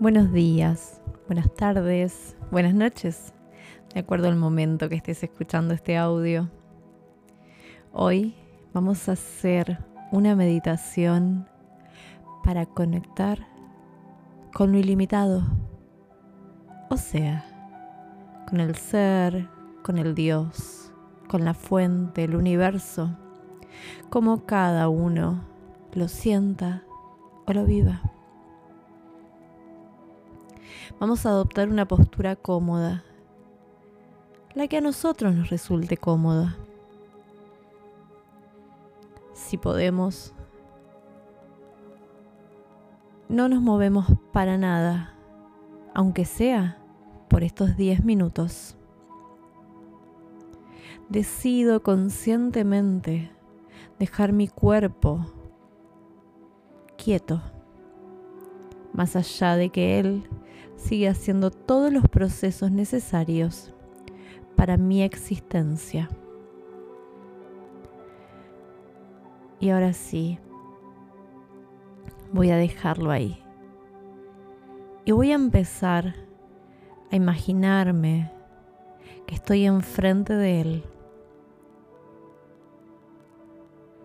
Buenos días, buenas tardes, buenas noches, de acuerdo al momento que estés escuchando este audio. Hoy vamos a hacer una meditación para conectar con lo ilimitado, o sea, con el ser, con el Dios, con la fuente, el universo, como cada uno lo sienta o lo viva. Vamos a adoptar una postura cómoda, la que a nosotros nos resulte cómoda. Si podemos, no nos movemos para nada, aunque sea por estos 10 minutos. Decido conscientemente dejar mi cuerpo quieto, más allá de que él sigue haciendo todos los procesos necesarios para mi existencia. Y ahora sí, voy a dejarlo ahí. Y voy a empezar a imaginarme que estoy enfrente de él,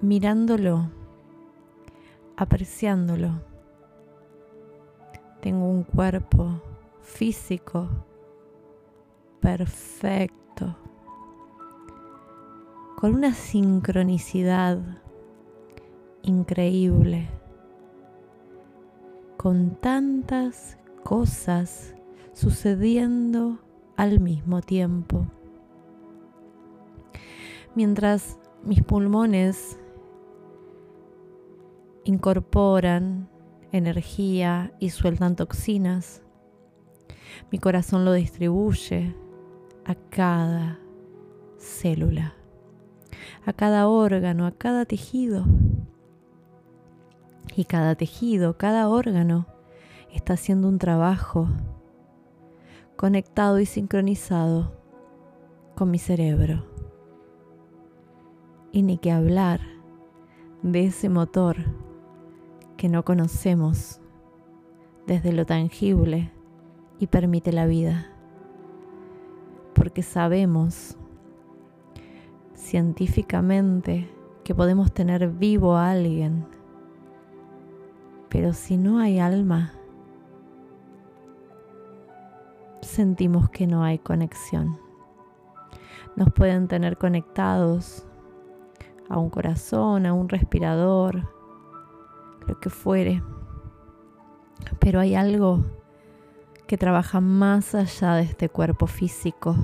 mirándolo, apreciándolo. Tengo un cuerpo físico perfecto, con una sincronicidad increíble, con tantas cosas sucediendo al mismo tiempo. Mientras mis pulmones incorporan energía y sueltan toxinas, mi corazón lo distribuye a cada célula, a cada órgano, a cada tejido. Y cada tejido, cada órgano está haciendo un trabajo conectado y sincronizado con mi cerebro. Y ni que hablar de ese motor que no conocemos desde lo tangible y permite la vida. Porque sabemos científicamente que podemos tener vivo a alguien, pero si no hay alma, sentimos que no hay conexión. Nos pueden tener conectados a un corazón, a un respirador, lo que fuere, pero hay algo que trabaja más allá de este cuerpo físico.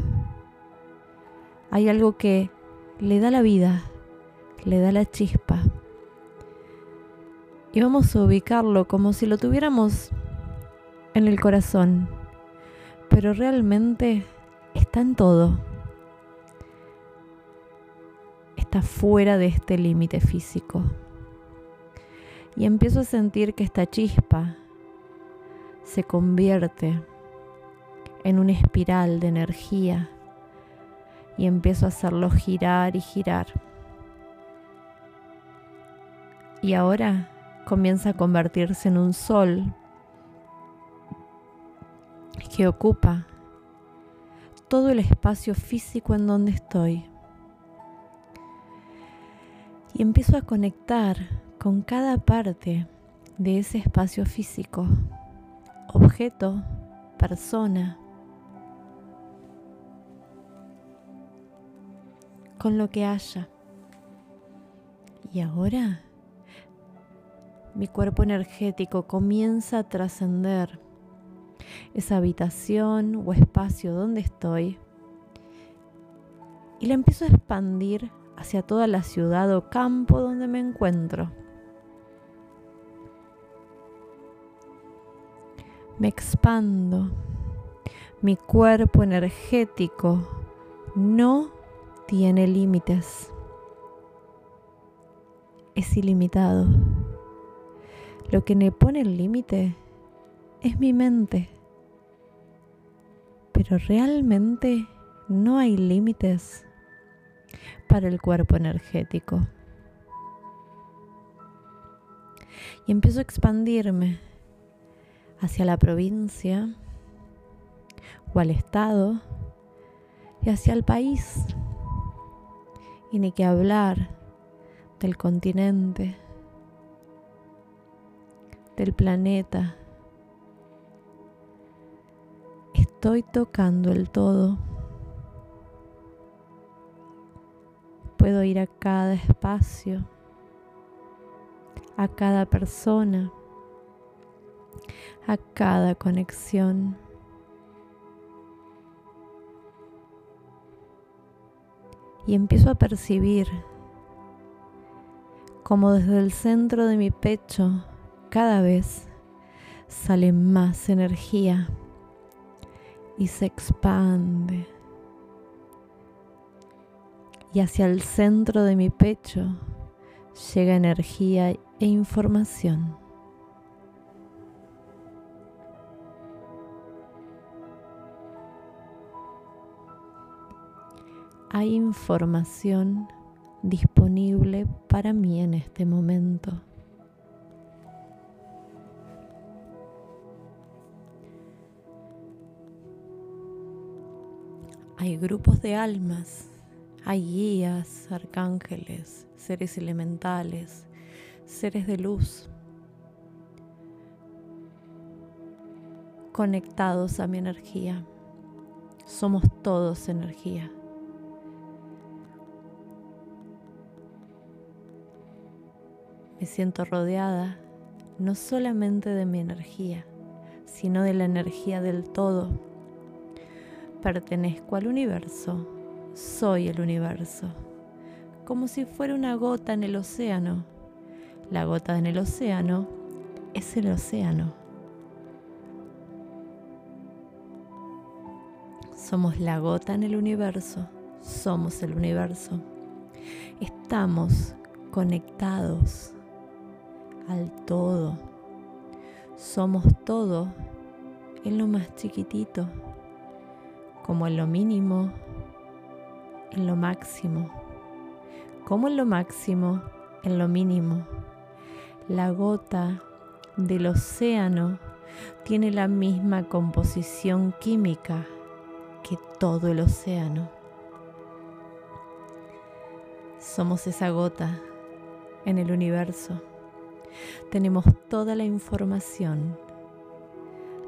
Hay algo que le da la vida, le da la chispa. Y vamos a ubicarlo como si lo tuviéramos en el corazón, pero realmente está en todo. Está fuera de este límite físico. Y empiezo a sentir que esta chispa se convierte en una espiral de energía y empiezo a hacerlo girar y girar. Y ahora comienza a convertirse en un sol que ocupa todo el espacio físico en donde estoy. Y empiezo a conectar con cada parte de ese espacio físico objeto, persona, con lo que haya. Y ahora mi cuerpo energético comienza a trascender esa habitación o espacio donde estoy y la empiezo a expandir hacia toda la ciudad o campo donde me encuentro. Me expando. Mi cuerpo energético no tiene límites. Es ilimitado. Lo que me pone el límite es mi mente. Pero realmente no hay límites para el cuerpo energético. Y empiezo a expandirme hacia la provincia o al estado y hacia el país. Y ni que hablar del continente, del planeta. Estoy tocando el todo. Puedo ir a cada espacio, a cada persona, a cada conexión. Y empiezo a percibir como desde el centro de mi pecho cada vez sale más energía y se expande y hacia el centro de mi pecho llega energía e información. Hay información disponible para mí en este momento. Hay grupos de almas hay guías, arcángeles, seres elementales, seres de luz, conectados a mi energía. Somos todos energía. Me siento rodeada no solamente de mi energía, sino de la energía del todo. Pertenezco al universo soy el universo, como si fuera una gota en el océano. La gota en el océano es el océano. Somos la gota en el universo, somos el universo. Estamos conectados al todo. Somos todo en lo más chiquitito, como en lo mínimo, en lo máximo. Como en lo máximo, en lo mínimo. La gota del océano tiene la misma composición química que todo el océano. Somos esa gota en el universo. Tenemos toda la información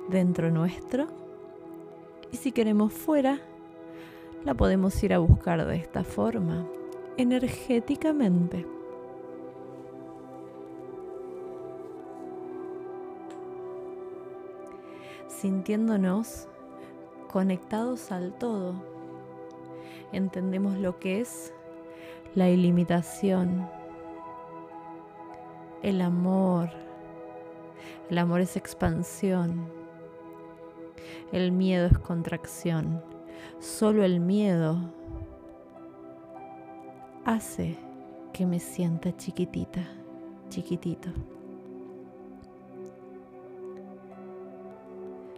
dentro nuestro y si queremos fuera, la podemos ir a buscar de esta forma, energéticamente. Sintiéndonos conectados al todo, entendemos lo que es la ilimitación, el amor. El amor es expansión, el miedo es contracción Solo el miedo hace que me sienta chiquitita, chiquitito.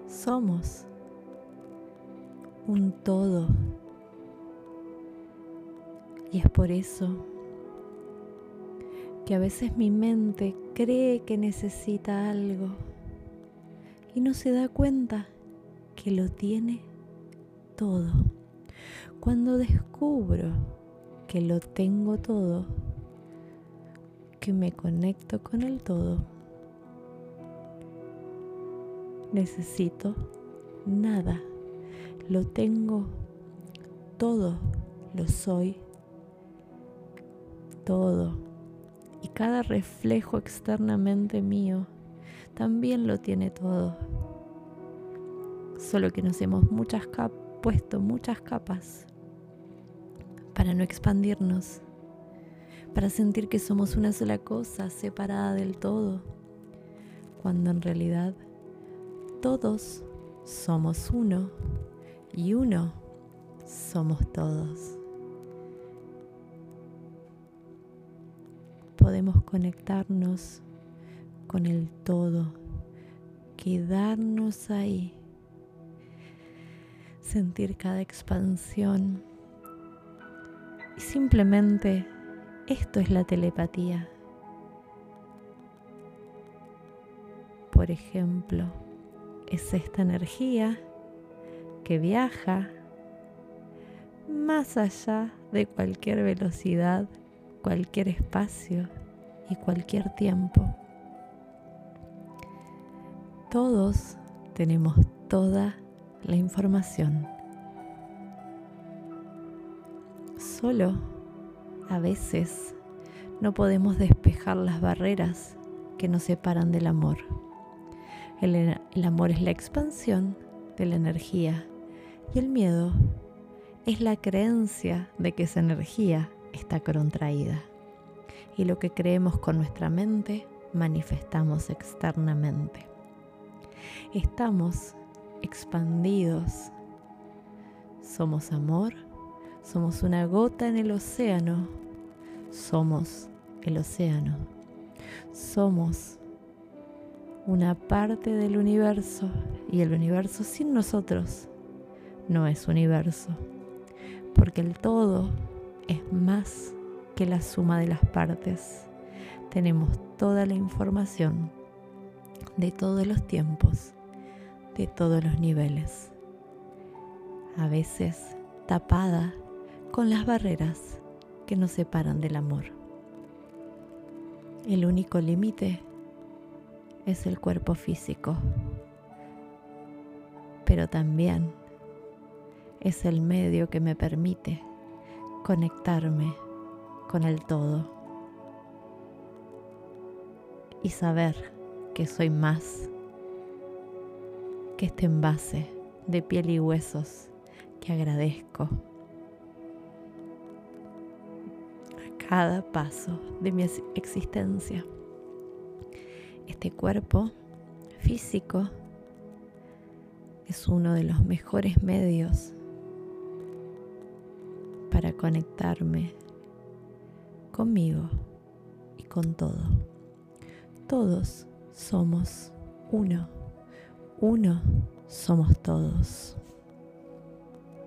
Somos un todo. Y es por eso que a veces mi mente cree que necesita algo y no se da cuenta que lo tiene todo. Cuando descubro que lo tengo todo, que me conecto con el todo, necesito nada. Lo tengo todo, lo soy todo. Y cada reflejo externamente mío también lo tiene todo. Solo que nos hemos muchas puesto muchas capas para no expandirnos, para sentir que somos una sola cosa separada del todo, cuando en realidad todos somos uno y uno somos todos. Podemos conectarnos con el todo, quedarnos ahí sentir cada expansión. Y simplemente esto es la telepatía. Por ejemplo, es esta energía que viaja más allá de cualquier velocidad, cualquier espacio y cualquier tiempo. Todos tenemos toda la información. Solo a veces no podemos despejar las barreras que nos separan del amor. El, amor es la expansión de la energía y el miedo es la creencia de que esa energía está contraída. Y lo que creemos con nuestra mente manifestamos externamente. Estamos expandidos. Somos amor, somos una gota en el océano, somos el océano, somos una parte del universo y el universo sin nosotros no es universo, porque el todo es más que la suma de las partes. Tenemos toda la información de todos los tiempos de todos los niveles, a veces tapada con las barreras que nos separan del amor. El único límite es el cuerpo físico, pero también es el medio que me permite conectarme con el todo y saber que soy más que este envase de piel y huesos que agradezco a cada paso de mi existencia. Este cuerpo físico es uno de los mejores medios conectarme conmigo y con todo. Todos somos uno uno somos todos.